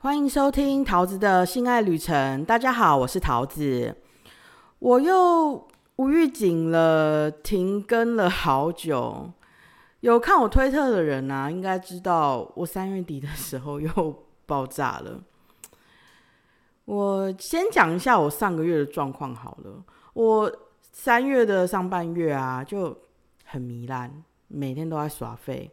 欢迎收听桃子的性爱旅程。大家好，我是桃子。我又无预警了，停更了好久。有看我推特的人啊，应该知道我三月底的时候又爆炸了。我先讲一下我上个月的状况好了。我三月的上半月啊，就很糜烂，每天都在耍废，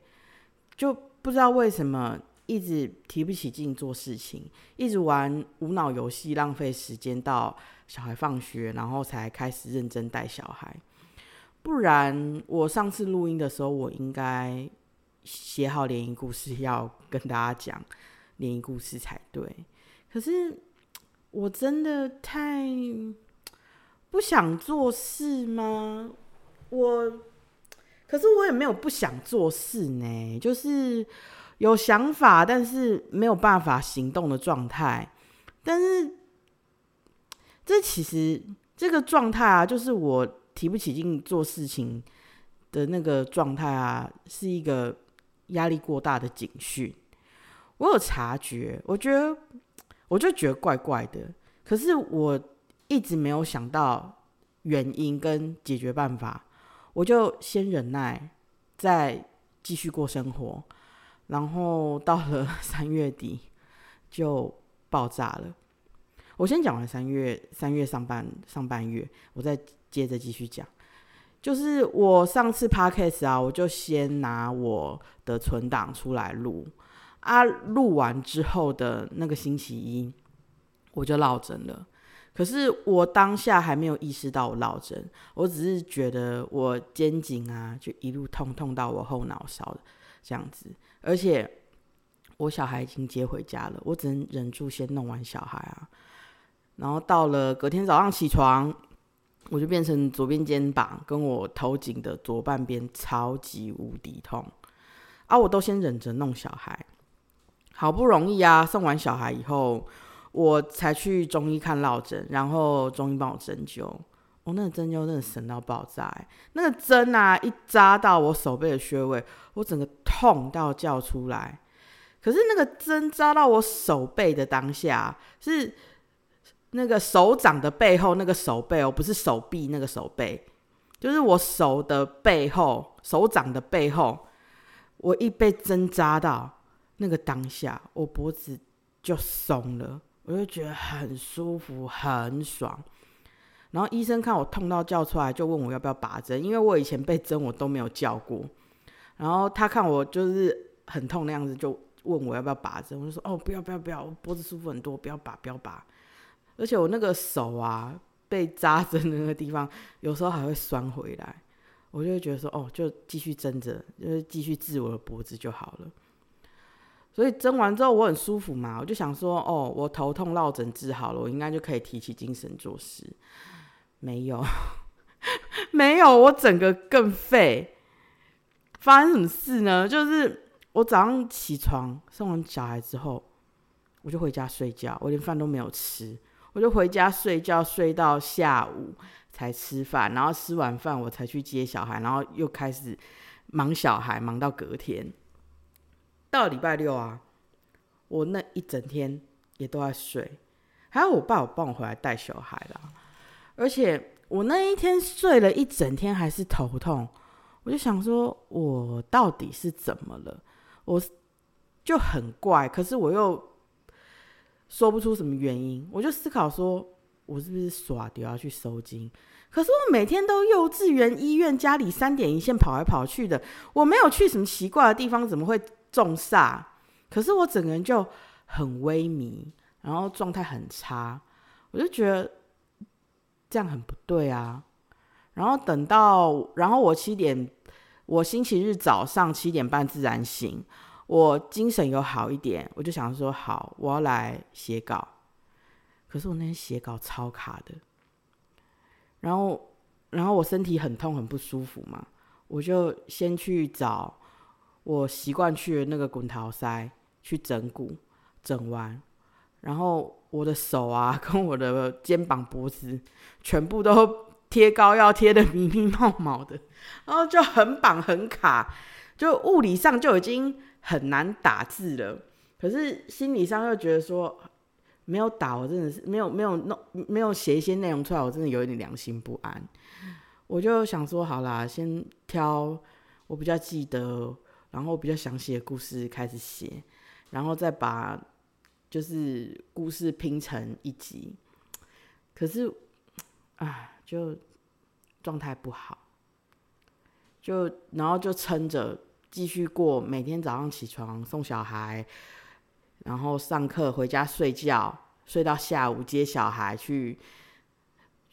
就不知道为什么。一直提不起劲做事情，一直玩无脑游戏，浪费时间到小孩放学，然后才开始认真带小孩。不然我上次录音的时候，我应该写好联谊故事要跟大家讲联谊故事才对。可是我真的太不想做事吗？我可是我也没有不想做事呢，就是。有想法，但是没有办法行动的状态。但是，这其实这个状态啊，就是我提不起劲做事情的那个状态啊，是一个压力过大的警讯。我有察觉，我觉得我就觉得怪怪的。可是我一直没有想到原因跟解决办法，我就先忍耐，再继续过生活。然后到了 三月底就爆炸了。我先讲完三月三月上半上半月，我再接着继续讲。就是我上次 podcast 啊，我就先拿我的存档出来录啊，录完之后的那个星期一我就落枕了。可是我当下还没有意识到我落枕，我只是觉得我肩颈啊就一路痛痛到我后脑勺这样子。而且我小孩已经接回家了，我只能忍住先弄完小孩啊。然后到了隔天早上起床，我就变成左边肩膀跟我头颈的左半边超级无敌痛啊！我都先忍着弄小孩，好不容易啊送完小孩以后，我才去中医看落枕，然后中医帮我针灸。我那个针灸真的神到爆炸，那个针啊一扎到我手背的穴位，我整个痛到叫出来。可是那个针扎到我手背的当下，是那个手掌的背后那个手背哦，不是手臂那个手背，就是我手的背后，手掌的背后，我一被针扎到那个当下，我脖子就松了，我就觉得很舒服，很爽。然后医生看我痛到叫出来，就问我要不要拔针，因为我以前被针我都没有叫过。然后他看我就是很痛那样子，就问我要不要拔针，我就说哦不要不要不要，我脖子舒服很多，不要拔不要拔。而且我那个手啊被扎针的那个地方，有时候还会酸回来，我就会觉得说哦就继续针着，就是继续治我的脖子就好了。所以针完之后我很舒服嘛，我就想说哦我头痛落枕治好了，我应该就可以提起精神做事。没有，没有，我整个更废。发生什么事呢？就是我早上起床送完小孩之后，我就回家睡觉，我连饭都没有吃，我就回家睡觉，睡到下午才吃饭，然后吃完饭我才去接小孩，然后又开始忙小孩，忙到隔天。到礼拜六啊，我那一整天也都在睡，还有我爸有帮我回来带小孩啦。而且我那一天睡了一整天还是头痛，我就想说，我到底是怎么了？我就很怪，可是我又说不出什么原因。我就思考说，我是不是耍丢要去收金？可是我每天都幼稚园、医院、家里三点一线跑来跑去的，我没有去什么奇怪的地方，怎么会中煞？可是我整个人就很萎靡，然后状态很差，我就觉得。这样很不对啊！然后等到，然后我七点，我星期日早上七点半自然醒，我精神有好一点，我就想说好，我要来写稿。可是我那天写稿超卡的，然后，然后我身体很痛很不舒服嘛，我就先去找我习惯去的那个滚陶塞去整骨，整完，然后。我的手啊，跟我的肩膀、脖子，全部都贴膏药贴的密密冒冒的，然后就很绑很卡，就物理上就已经很难打字了。可是心理上又觉得说没有打，我真的是没有没有弄没有写一些内容出来，我真的有一点良心不安。我就想说，好啦，先挑我比较记得，然后比较详细的故事开始写，然后再把就是故事拼成一集。可是，啊，就状态不好，就然后就撑着继续过每天早上起床送小孩，然后上课回家睡觉，睡到下午接小孩去。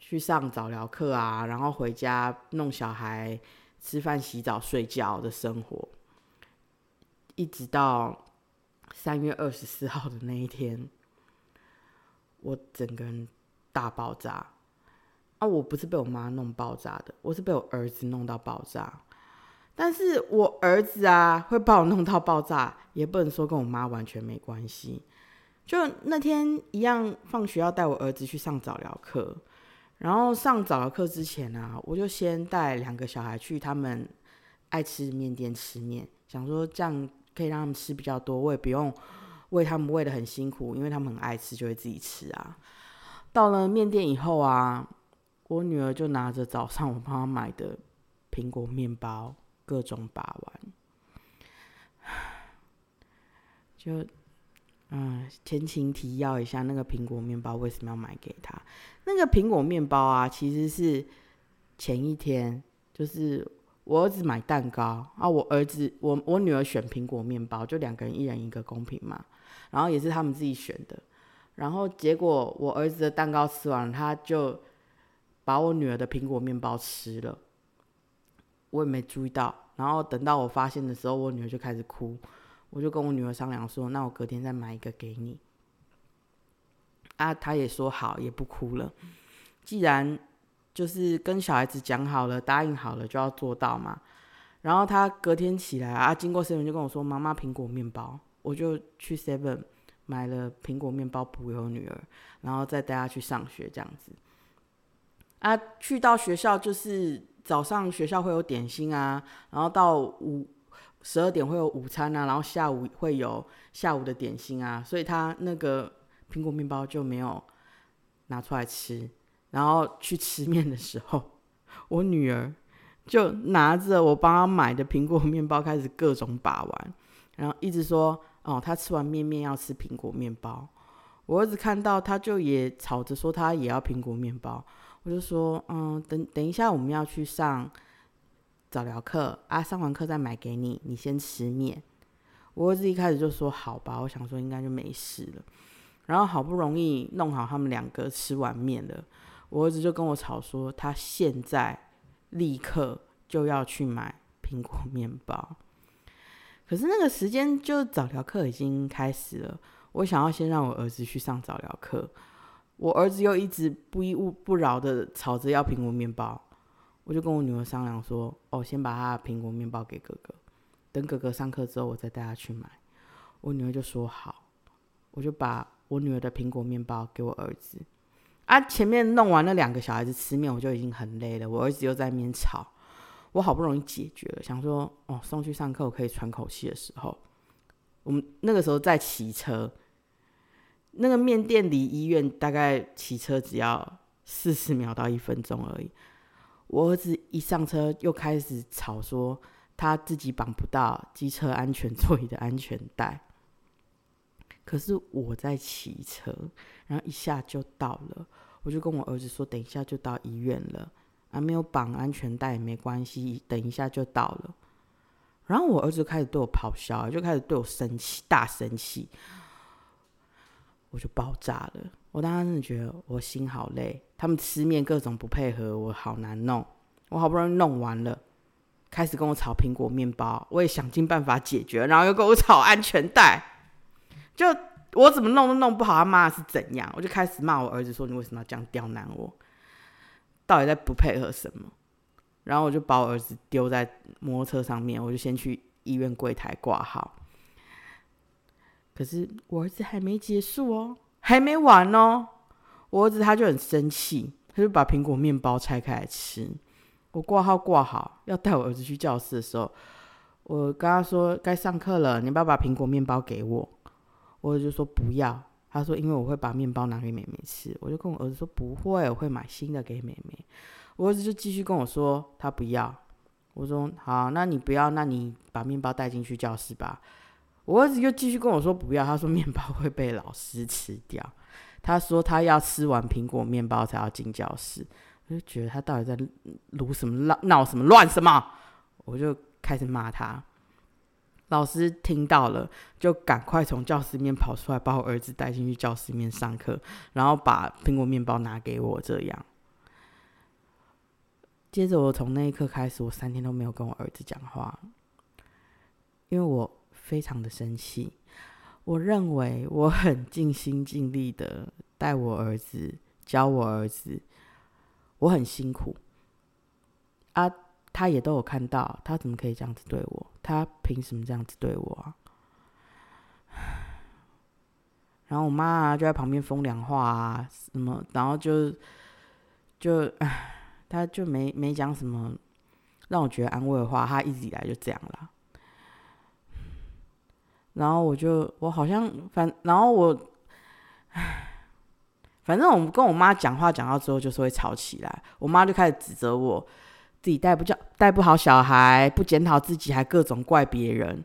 去上早疗课啊，然后回家弄小孩、吃饭、洗澡、睡觉的生活，一直到三月二十四号的那一天，我整个人大爆炸。啊，我不是被我妈弄爆炸的，我是被我儿子弄到爆炸。但是我儿子啊，会把我弄到爆炸，也不能说跟我妈完全没关系。就那天一样，放学要带我儿子去上早疗课。然后上早疗课之前呢，我就先带两个小孩去他们爱吃面店吃面，想说这样可以让他们吃比较多，我也不用喂他们喂的很辛苦，因为他们很爱吃，就会自己吃啊。到了面店以后啊，我女儿就拿着早上我帮她买的苹果面包，各种把玩，就。嗯，前情提要一下，那个苹果面包为什么要买给他？那个苹果面包啊，其实是前一天，就是我儿子买蛋糕啊，我儿子我我女儿选苹果面包，就两个人一人一个公平嘛。然后也是他们自己选的，然后结果我儿子的蛋糕吃完，他就把我女儿的苹果面包吃了，我也没注意到。然后等到我发现的时候，我女儿就开始哭。我就跟我女儿商量说，那我隔天再买一个给你。啊，她也说好，也不哭了。既然就是跟小孩子讲好了，答应好了就要做到嘛。然后他隔天起来啊，经过 seven 就跟我说：“妈妈，苹果面包。”我就去 seven 买了苹果面包补给我女儿，然后再带她去上学这样子。啊，去到学校就是早上学校会有点心啊，然后到午。十二点会有午餐啊，然后下午会有下午的点心啊，所以他那个苹果面包就没有拿出来吃。然后去吃面的时候，我女儿就拿着我帮她买的苹果面包开始各种把玩，然后一直说：“哦，她吃完面面要吃苹果面包。”我儿子看到他就也吵着说他也要苹果面包，我就说：“嗯，等等一下我们要去上。”早疗课啊，上完课再买给你，你先吃面。我儿子一开始就说好吧，我想说应该就没事了。然后好不容易弄好他们两个吃完面了，我儿子就跟我吵说他现在立刻就要去买苹果面包。可是那个时间就早疗课已经开始了，我想要先让我儿子去上早疗课，我儿子又一直不依不饶的吵着要苹果面包。我就跟我女儿商量说：“哦，先把她的苹果面包给哥哥，等哥哥上课之后，我再带她去买。”我女儿就说：“好。”我就把我女儿的苹果面包给我儿子。啊，前面弄完了两个小孩子吃面，我就已经很累了。我儿子又在那边吵，我好不容易解决了，想说：“哦，送去上课我可以喘口气的时候，我们那个时候在骑车，那个面店离医院大概骑车只要四十秒到一分钟而已。”我儿子一上车又开始吵，说他自己绑不到机车安全座椅的安全带。可是我在骑车，然后一下就到了，我就跟我儿子说：“等一下就到医院了，啊，没有绑安全带也没关系，等一下就到了。”然后我儿子开始对我咆哮，就开始对我生气，大生气，我就爆炸了。我当时真的觉得我心好累，他们吃面各种不配合，我好难弄。我好不容易弄完了，开始跟我炒苹果面包，我也想尽办法解决，然后又跟我炒安全带，就我怎么弄都弄不好，他妈是怎样？我就开始骂我儿子说：“你为什么要这样刁难我？到底在不配合什么？”然后我就把我儿子丢在摩托车上面，我就先去医院柜台挂号。可是我儿子还没结束哦。还没完哦，我儿子他就很生气，他就把苹果面包拆开来吃。我挂号挂好，要带我儿子去教室的时候，我跟他说该上课了，你不要把苹果面包给我。我就说不要，他说因为我会把面包拿给妹妹吃，我就跟我儿子说不会，我会买新的给妹妹。我儿子就继续跟我说他不要，我说好，那你不要，那你把面包带进去教室吧。我儿子又继续跟我说不要，他说面包会被老师吃掉，他说他要吃完苹果面包才要进教室。我就觉得他到底在撸什么闹闹什么乱什么，我就开始骂他。老师听到了，就赶快从教室里面跑出来，把我儿子带进去教室面上课，然后把苹果面包拿给我。这样，接着我从那一刻开始，我三天都没有跟我儿子讲话，因为我非常的生气。我认为我很尽心尽力的带我儿子，教我儿子，我很辛苦啊。他也都有看到，他怎么可以这样子对我？他凭什么这样子对我啊？然后我妈就在旁边风凉话啊什么，然后就就唉，他就没没讲什么让我觉得安慰的话，他一直以来就这样啦。然后我就我好像反，然后我唉，反正我跟我妈讲话讲到之后就是会吵起来，我妈就开始指责我。自己带不教带不好小孩，不检讨自己，还各种怪别人。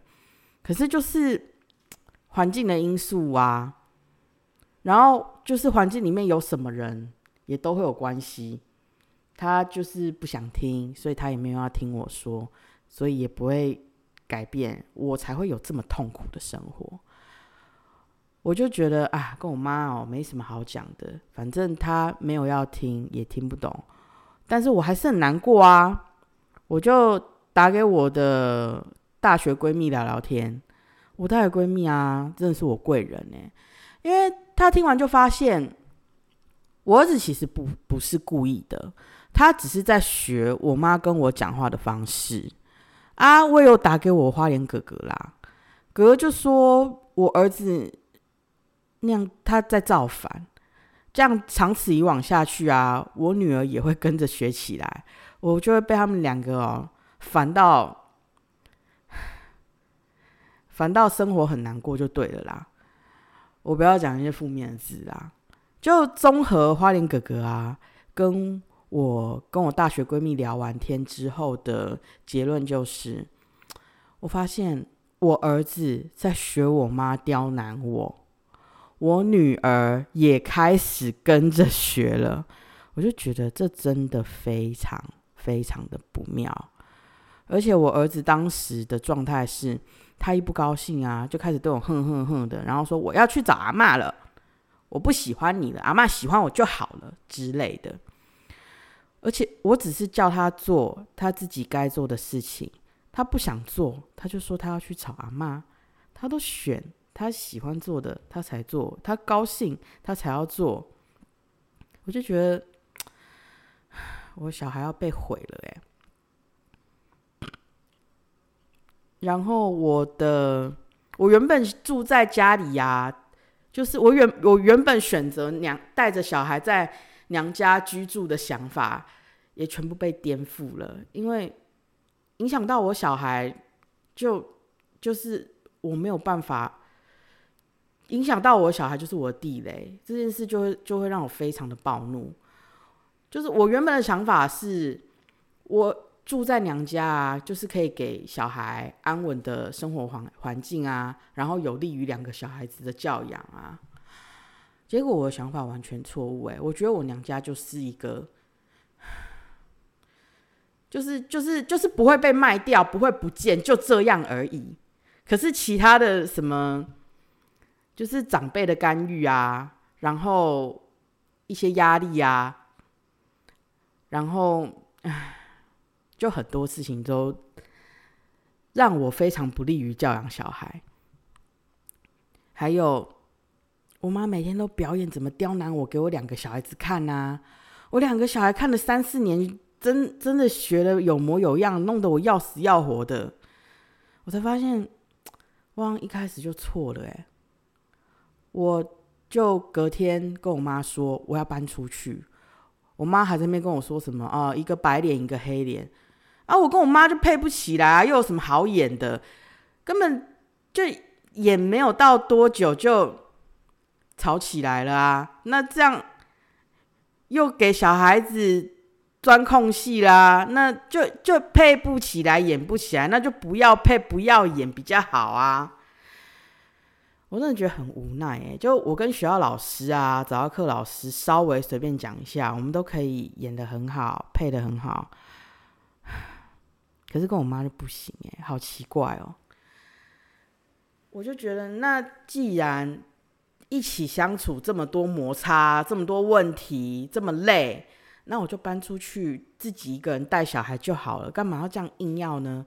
可是就是 环境的因素啊，然后就是环境里面有什么人，也都会有关系。他就是不想听，所以他也没有要听我说，所以也不会改变，我才会有这么痛苦的生活。我就觉得啊，跟我妈哦没什么好讲的，反正她没有要听，也听不懂。但是我还是很难过啊！我就打给我的大学闺蜜聊聊天。我大学闺蜜啊，真的是我贵人呢，因为她听完就发现，我儿子其实不不是故意的，他只是在学我妈跟我讲话的方式啊。我有打给我花莲哥哥啦，哥哥就说我儿子那样他在造反。这样长此以往下去啊，我女儿也会跟着学起来，我就会被他们两个哦烦到，烦到生活很难过就对了啦。我不要讲一些负面的字啦，就综合花莲哥哥啊，跟我跟我大学闺蜜聊完天之后的结论就是，我发现我儿子在学我妈刁难我。我女儿也开始跟着学了，我就觉得这真的非常非常的不妙。而且我儿子当时的状态是，他一不高兴啊，就开始对我哼哼哼的，然后说我要去找阿妈了，我不喜欢你了，阿妈喜欢我就好了之类的。而且我只是叫他做他自己该做的事情，他不想做，他就说他要去找阿妈，他都选。他喜欢做的，他才做；他高兴，他才要做。我就觉得，我小孩要被毁了哎。然后我的，我原本住在家里呀，就是我原我原本选择娘带着小孩在娘家居住的想法，也全部被颠覆了，因为影响到我小孩，就就是我没有办法。影响到我小孩就是我的地雷，这件事就会就会让我非常的暴怒。就是我原本的想法是，我住在娘家啊，就是可以给小孩安稳的生活环环境啊，然后有利于两个小孩子的教养啊。结果我的想法完全错误诶，我觉得我娘家就是一个，就是就是就是不会被卖掉，不会不见，就这样而已。可是其他的什么？就是长辈的干预啊，然后一些压力啊，然后唉，就很多事情都让我非常不利于教养小孩。还有，我妈每天都表演怎么刁难我，给我两个小孩子看呐。我两个小孩看了三四年，真真的学的有模有样，弄得我要死要活的。我才发现，汪一开始就错了，哎。我就隔天跟我妈说我要搬出去，我妈还在那边跟我说什么啊，一个白脸一个黑脸啊，我跟我妈就配不起来啊，又有什么好演的，根本就演没有到多久就吵起来了啊。那这样又给小孩子钻空隙啦，那就就配不起来，演不起来，那就不要配，不要演比较好啊。我真的觉得很无奈哎，就我跟学校老师啊、早教课老师稍微随便讲一下，我们都可以演的很好，配的很好。可是跟我妈就不行哎，好奇怪哦。我就觉得，那既然一起相处这么多摩擦、这么多问题、这么累，那我就搬出去自己一个人带小孩就好了，干嘛要这样硬要呢？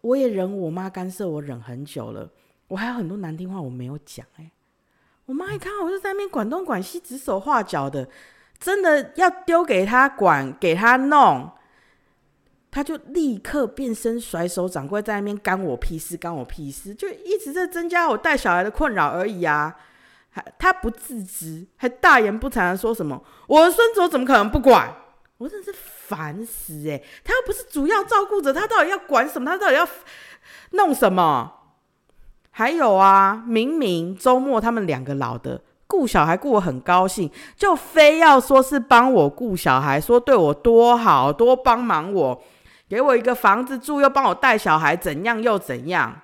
我也忍我妈干涉我忍很久了，我还有很多难听话我没有讲哎。我妈一看我就在那边管东管西、指手画脚的，真的要丢给他管、给他弄。他就立刻变身甩手掌柜，在那边干我屁事，干我屁事，就一直在增加我带小孩的困扰而已啊！还他不自知，还大言不惭的说什么：“我孙子我怎么可能不管？”我真的是烦死哎！他又不是主要照顾者，他到底要管什么？他到底要弄什么？还有啊，明明周末他们两个老的顾小孩顾我很高兴，就非要说是帮我顾小孩，说对我多好，多帮忙我。给我一个房子住，又帮我带小孩，怎样又怎样？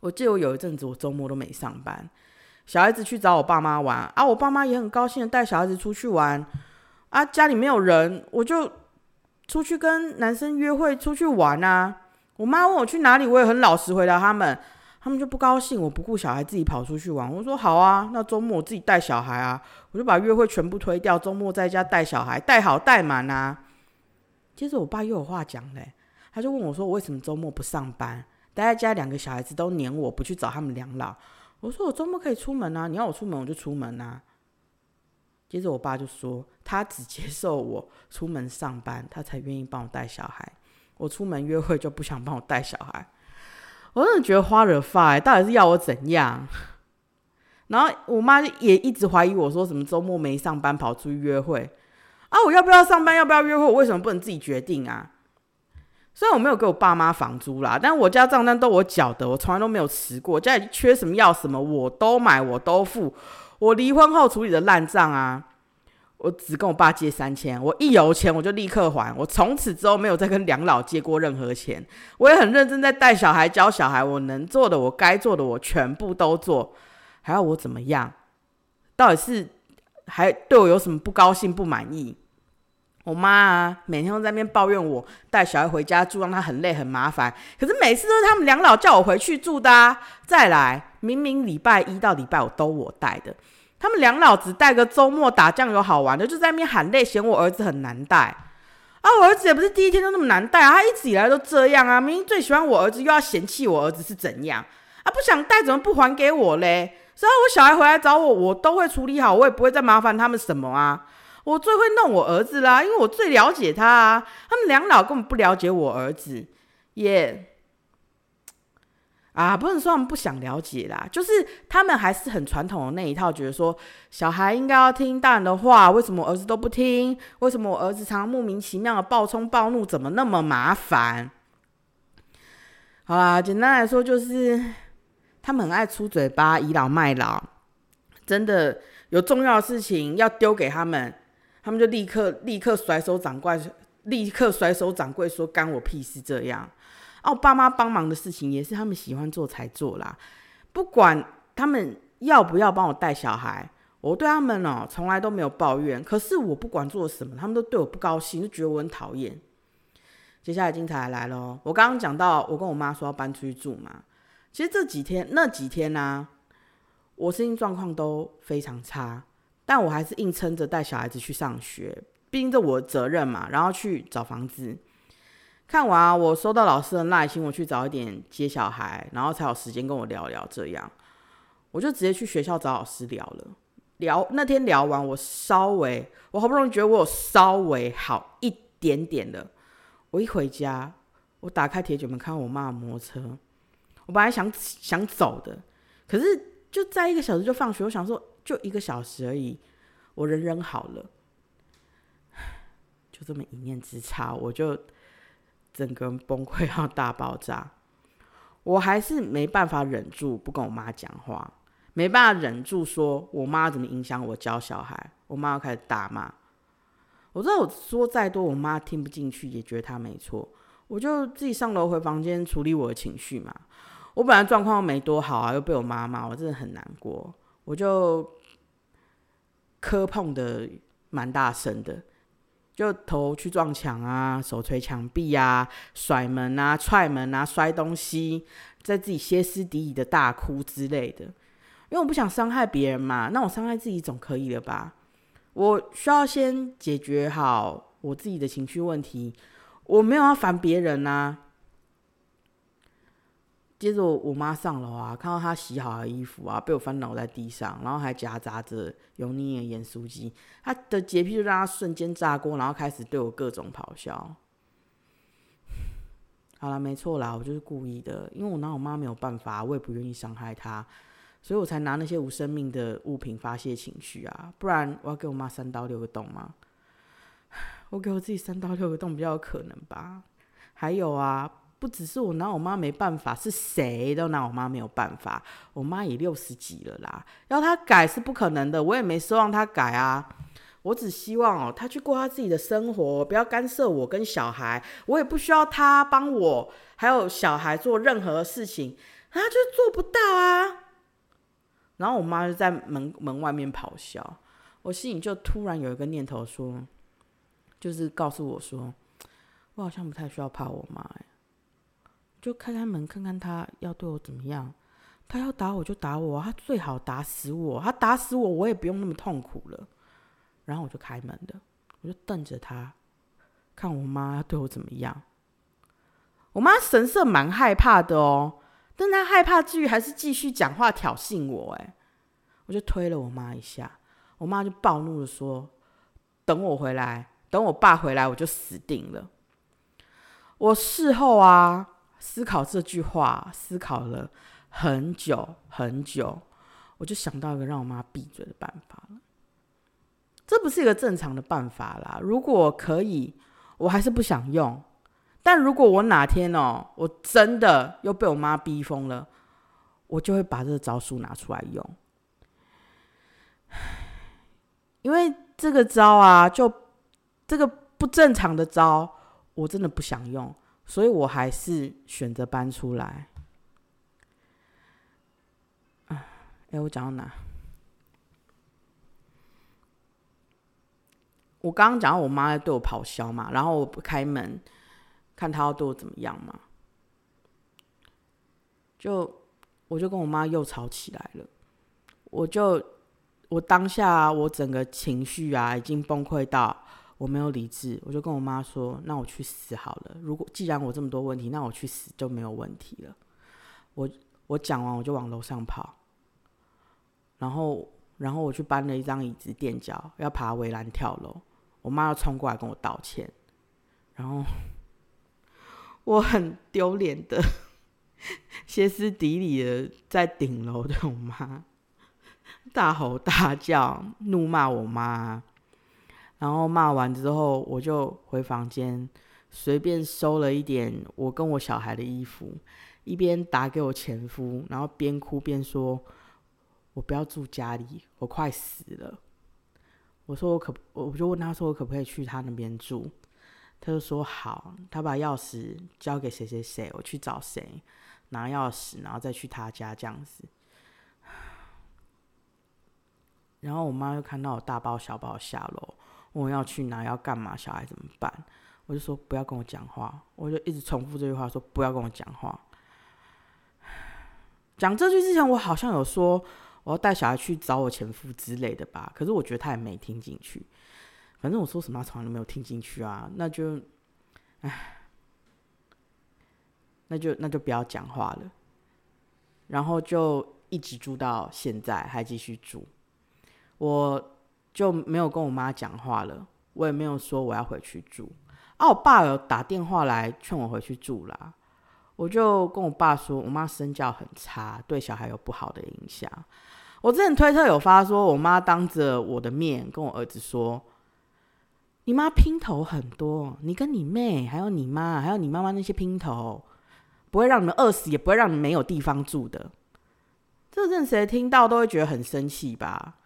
我记得我有一阵子，我周末都没上班，小孩子去找我爸妈玩啊，我爸妈也很高兴的带小孩子出去玩啊，家里没有人，我就出去跟男生约会，出去玩啊。我妈问我去哪里，我也很老实回答他们，他们就不高兴，我不顾小孩自己跑出去玩。我说好啊，那周末我自己带小孩啊，我就把约会全部推掉，周末在家带小孩，带好带满啊。接着我爸又有话讲嘞，他就问我说：“我为什么周末不上班，待在家？两个小孩子都黏我，不去找他们两老。”我说：“我周末可以出门啊，你要我出门我就出门啊。”接着我爸就说：“他只接受我出门上班，他才愿意帮我带小孩。我出门约会就不想帮我带小孩。”我真的觉得花惹发，到底是要我怎样？然后我妈也一直怀疑我说什么周末没上班跑出去约会。啊！我要不要上班？要不要约会？我为什么不能自己决定啊？虽然我没有给我爸妈房租啦，但我家账单都我缴的，我从来都没有迟过。家里缺什么要什么，我都买，我都付。我离婚后处理的烂账啊，我只跟我爸借三千，我一有钱我就立刻还。我从此之后没有再跟两老借过任何钱。我也很认真在带小孩、教小孩，我能做的，我该做的，我全部都做。还要我怎么样？到底是还对我有什么不高兴、不满意？我妈啊，每天都在那边抱怨我带小孩回家住，让她很累很麻烦。可是每次都是他们两老叫我回去住的。啊。再来，明明礼拜一到礼拜五都我带的，他们两老只带个周末打酱油好玩的，就在那边喊累，嫌我儿子很难带。啊，我儿子也不是第一天就那么难带啊，他一直以来都这样啊。明明最喜欢我儿子，又要嫌弃我儿子是怎样啊？不想带怎么不还给我嘞？只要我小孩回来找我，我都会处理好，我也不会再麻烦他们什么啊。我最会弄我儿子啦，因为我最了解他啊。他们两老根本不了解我儿子，耶啊，不能说他们不想了解啦，就是他们还是很传统的那一套，觉得说小孩应该要听大人的话，为什么我儿子都不听？为什么我儿子常常莫名其妙的暴冲暴怒？怎么那么麻烦？好啦，简单来说就是他们很爱出嘴巴，倚老卖老，真的有重要的事情要丢给他们。他们就立刻立刻甩手掌柜，立刻甩手掌柜说干我屁事这样。哦，爸妈帮忙的事情也是他们喜欢做才做啦。不管他们要不要帮我带小孩，我对他们哦从来都没有抱怨。可是我不管做什么，他们都对我不高兴，就觉得我很讨厌。接下来精彩来了，我刚刚讲到我跟我妈说要搬出去住嘛。其实这几天那几天呢，我身心状况都非常差。但我还是硬撑着带小孩子去上学，毕竟这我的责任嘛。然后去找房子，看完我收到老师的耐心，我去早一点接小孩，然后才有时间跟我聊聊。这样，我就直接去学校找老师聊了。聊那天聊完，我稍微，我好不容易觉得我有稍微好一点点的。我一回家，我打开铁卷门，看到我妈摩托车。我本来想想走的，可是就在一个小时就放学，我想说。就一个小时而已，我人人好了，就这么一念之差，我就整个人崩溃到大爆炸。我还是没办法忍住不跟我妈讲话，没办法忍住说我妈怎么影响我教小孩，我妈要开始大骂。我知道我说再多，我妈听不进去，也觉得她没错，我就自己上楼回房间处理我的情绪嘛。我本来状况没多好啊，又被我妈骂，我真的很难过，我就磕碰的蛮大声的。就头去撞墙啊，手捶墙壁啊，甩门啊，踹门啊，摔东西，在自己歇斯底里的大哭之类的。因为我不想伤害别人嘛，那我伤害自己总可以了吧？我需要先解决好我自己的情绪问题，我没有要烦别人呐。接着我妈上楼啊，看到她洗好的衣服啊，被我翻倒在地上，然后还夹杂着油腻的盐酥鸡，她的洁癖就让她瞬间炸锅，然后开始对我各种咆哮。好了，没错啦，我就是故意的，因为我拿我妈没有办法，我也不愿意伤害她，所以我才拿那些无生命的物品发泄情绪啊，不然我要给我妈三刀六个洞吗？我给我自己三刀六个洞比较有可能吧。还有啊。不只是我拿我妈没办法，是谁都拿我妈没有办法。我妈也六十几了啦，要她改是不可能的，我也没奢望她改啊。我只希望哦，她去过她自己的生活，不要干涉我跟小孩。我也不需要她帮我还有小孩做任何事情，她就做不到啊。然后我妈就在门门外面咆哮，我心里就突然有一个念头说，就是告诉我说，我好像不太需要怕我妈哎。就开开门看看他要对我怎么样，他要打我就打我，他最好打死我，他打死我我也不用那么痛苦了。然后我就开门的，我就瞪着他，看我妈要对我怎么样。我妈神色蛮害怕的哦，但她害怕之余还是继续讲话挑衅我。哎，我就推了我妈一下，我妈就暴怒的说：“等我回来，等我爸回来，我就死定了。”我事后啊。思考这句话，思考了很久很久，我就想到一个让我妈闭嘴的办法了。这不是一个正常的办法啦。如果可以，我还是不想用。但如果我哪天哦，我真的又被我妈逼疯了，我就会把这个招数拿出来用。因为这个招啊，就这个不正常的招，我真的不想用。所以我还是选择搬出来。啊，哎，我讲到哪？我刚刚讲到我妈在对我咆哮嘛，然后我不开门，看她要对我怎么样嘛，就我就跟我妈又吵起来了。我就我当下我整个情绪啊，已经崩溃到。我没有理智，我就跟我妈说：“那我去死好了。如果既然我这么多问题，那我去死就没有问题了。”我我讲完我就往楼上跑，然后然后我去搬了一张椅子垫脚，要爬围栏跳楼。我妈要冲过来跟我道歉，然后我很丢脸的歇斯底里的在顶楼对我妈大吼大叫，怒骂我妈。然后骂完之后，我就回房间，随便收了一点我跟我小孩的衣服，一边打给我前夫，然后边哭边说：“我不要住家里，我快死了。”我说：“我可……我就问他说，我可不可以去他那边住？”他就说：“好。”他把钥匙交给谁谁谁，我去找谁拿钥匙，然后再去他家这样子。然后我妈又看到我大包小包下楼。我要去哪，要干嘛，小孩怎么办？我就说不要跟我讲话，我就一直重复这句话，说不要跟我讲话。讲这句之前，我好像有说我要带小孩去找我前夫之类的吧，可是我觉得他也没听进去。反正我说什么，从来都没有听进去啊。那就，唉，那就那就不要讲话了。然后就一直住到现在，还继续住。我。就没有跟我妈讲话了，我也没有说我要回去住。啊，我爸有打电话来劝我回去住啦，我就跟我爸说，我妈身教很差，对小孩有不好的影响。我之前推特有发说，我妈当着我的面跟我儿子说，你妈拼头很多，你跟你妹还有你妈还有你妈妈那些拼头，不会让你们饿死，也不会让你们没有地方住的。这任谁听到都会觉得很生气吧？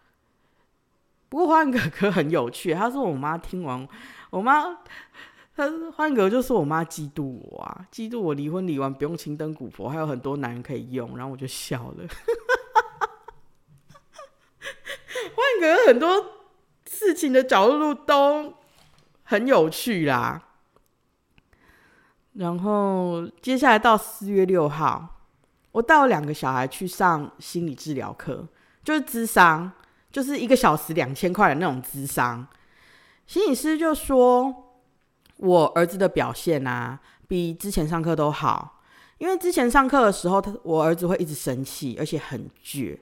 不过欢哥哥很有趣，他说我妈听完，我妈他欢哥就说我妈嫉妒我啊，嫉妒我离婚离完不用青灯古佛，还有很多男人可以用，然后我就笑了。欢哥哥很多事情的角度都很有趣啦。然后接下来到四月六号，我带我两个小孩去上心理治疗课，就是智商。就是一个小时两千块的那种智商，心理师就说，我儿子的表现啊，比之前上课都好。因为之前上课的时候，他我儿子会一直生气，而且很倔，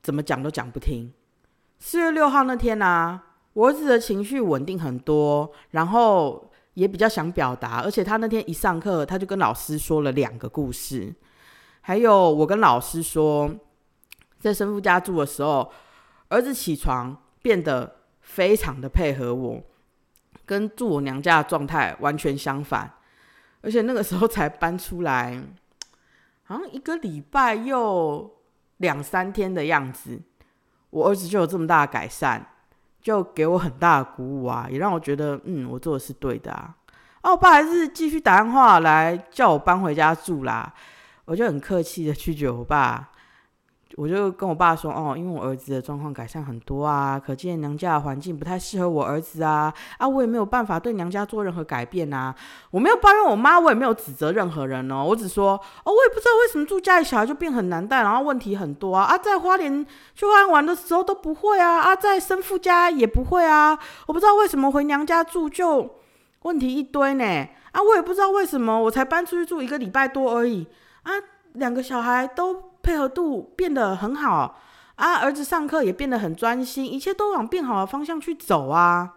怎么讲都讲不听。四月六号那天呢，我儿子的情绪稳定很多，然后也比较想表达，而且他那天一上课，他就跟老师说了两个故事，还有我跟老师说。在生父家住的时候，儿子起床变得非常的配合我，跟住我娘家的状态完全相反。而且那个时候才搬出来，好像一个礼拜又两三天的样子，我儿子就有这么大的改善，就给我很大的鼓舞啊，也让我觉得嗯，我做的是对的啊。我爸还是继续打电话来叫我搬回家住啦，我就很客气的拒绝我爸。我就跟我爸说，哦，因为我儿子的状况改善很多啊，可见娘家的环境不太适合我儿子啊，啊，我也没有办法对娘家做任何改变啊，我没有抱怨我妈，我也没有指责任何人哦，我只说，哦，我也不知道为什么住家里小孩就变很难带，然后问题很多啊，啊，在花莲去花莲玩的时候都不会啊，啊，在生父家也不会啊，我不知道为什么回娘家住就问题一堆呢，啊，我也不知道为什么我才搬出去住一个礼拜多而已，啊，两个小孩都。配合度变得很好啊，儿子上课也变得很专心，一切都往变好的方向去走啊。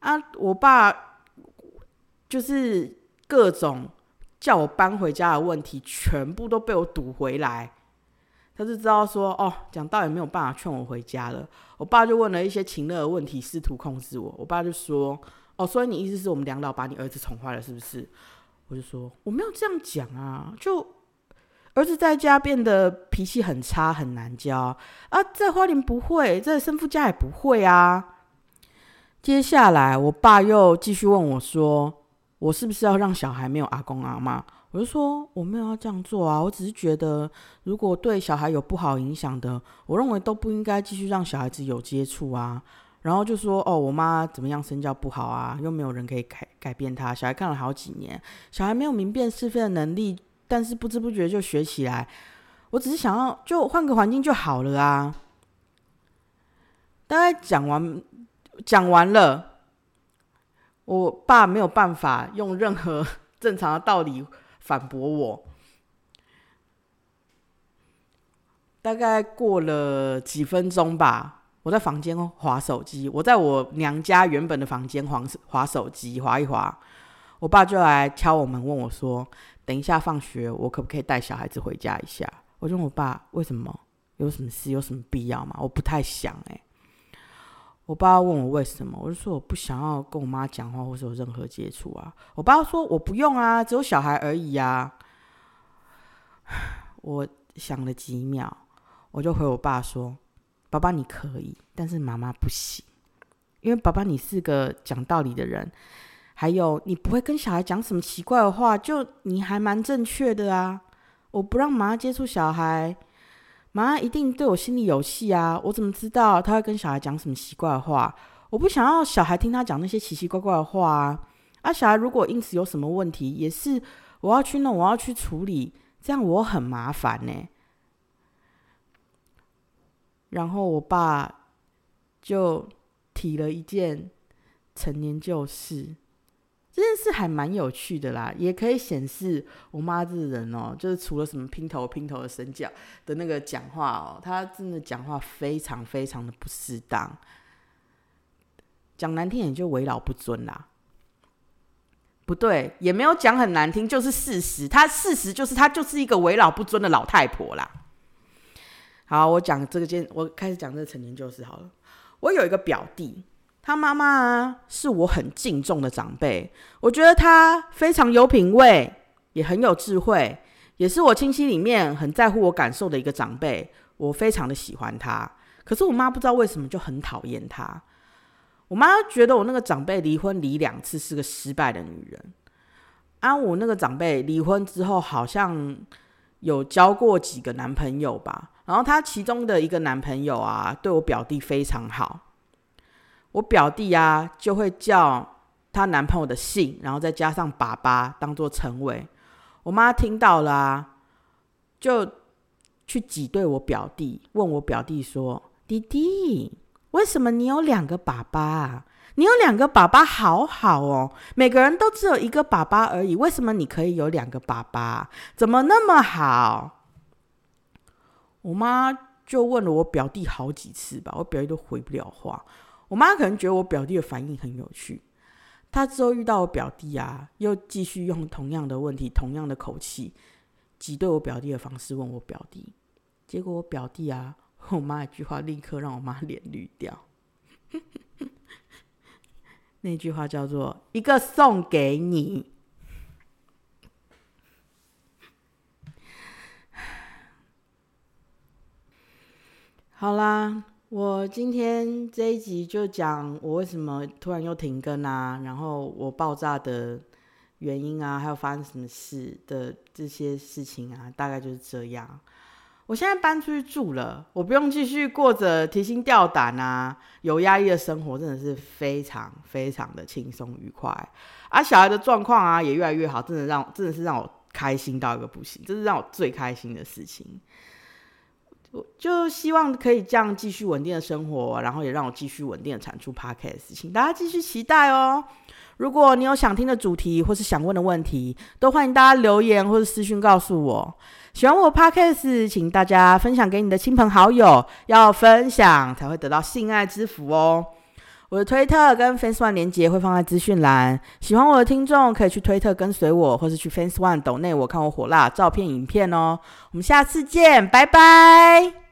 啊，我爸就是各种叫我搬回家的问题，全部都被我堵回来。他就知道说，哦，讲道也没有办法劝我回家了。我爸就问了一些情乐的问题，试图控制我。我爸就说，哦，所以你意思是我们两老把你儿子宠坏了，是不是？我就说我没有这样讲啊，就。儿子在家变得脾气很差，很难教啊，在花莲不会，在生父家也不会啊。接下来，我爸又继续问我说：“我是不是要让小孩没有阿公阿妈？”我就说：“我没有要这样做啊，我只是觉得，如果对小孩有不好影响的，我认为都不应该继续让小孩子有接触啊。”然后就说：“哦，我妈怎么样身教不好啊？又没有人可以改改变他，小孩看了好几年，小孩没有明辨是非的能力。”但是不知不觉就学起来，我只是想要就换个环境就好了啊。大概讲完讲完了，我爸没有办法用任何 正常的道理反驳我。大概过了几分钟吧，我在房间划手机，我在我娘家原本的房间划划手机，划一划，我爸就来敲我门，问我说。等一下放学，我可不可以带小孩子回家一下？我问我爸为什么？有什么事？有什么必要吗？我不太想哎。我爸问我为什么，我就说我不想要跟我妈讲话，或是有任何接触啊。我爸说我不用啊，只有小孩而已啊。我想了几秒，我就回我爸说：“爸爸你可以，但是妈妈不行，因为爸爸你是个讲道理的人。”还有，你不会跟小孩讲什么奇怪的话，就你还蛮正确的啊。我不让妈接触小孩，妈一定对我心里有戏啊。我怎么知道他会跟小孩讲什么奇怪的话？我不想要小孩听他讲那些奇奇怪怪的话啊。啊，小孩如果因此有什么问题，也是我要去弄，我要去处理，这样我很麻烦呢。然后我爸就提了一件陈年旧事。这件事还蛮有趣的啦，也可以显示我妈这人哦，就是除了什么拼头拼头的神教的那个讲话哦，她真的讲话非常非常的不适当，讲难听点就为老不尊啦。不对，也没有讲很难听，就是事实。她事实就是她就是一个为老不尊的老太婆啦。好，我讲这个件，我开始讲这个陈年旧事好了。我有一个表弟。他妈妈，是我很敬重的长辈，我觉得他非常有品味，也很有智慧，也是我亲戚里面很在乎我感受的一个长辈，我非常的喜欢他。可是我妈不知道为什么就很讨厌他。我妈觉得我那个长辈离婚离两次是个失败的女人。啊，我那个长辈离婚之后好像有交过几个男朋友吧，然后他其中的一个男朋友啊，对我表弟非常好。我表弟啊，就会叫她男朋友的姓，然后再加上爸爸当做称谓。我妈听到了，就去挤兑我表弟，问我表弟说：“弟弟，为什么你有两个爸爸啊？你有两个爸爸，好好哦。每个人都只有一个爸爸而已，为什么你可以有两个爸爸？怎么那么好？”我妈就问了我表弟好几次吧，我表弟都回不了话。我妈可能觉得我表弟的反应很有趣，她之后遇到我表弟啊，又继续用同样的问题、同样的口气挤兑我表弟的方式问我表弟，结果我表弟啊，我妈一句话立刻让我妈脸绿掉。那句话叫做“一个送给你”，好啦。我今天这一集就讲我为什么突然又停更啊，然后我爆炸的原因啊，还有发生什么事的这些事情啊，大概就是这样。我现在搬出去住了，我不用继续过着提心吊胆啊、有压力的生活，真的是非常非常的轻松愉快。而小孩的状况啊也越来越好，真的让真的是让我开心到一个不行，这是让我最开心的事情。我就希望可以这样继续稳定的生活，然后也让我继续稳定的产出 podcast，请大家继续期待哦。如果你有想听的主题或是想问的问题，都欢迎大家留言或者私讯告诉我。喜欢我 podcast，请大家分享给你的亲朋好友，要分享才会得到性爱之福哦。我的推特跟 Fans One 连接会放在资讯栏，喜欢我的听众可以去推特跟随我，或是去 Fans One 抖内我看我火辣照片影片哦。我们下次见，拜拜。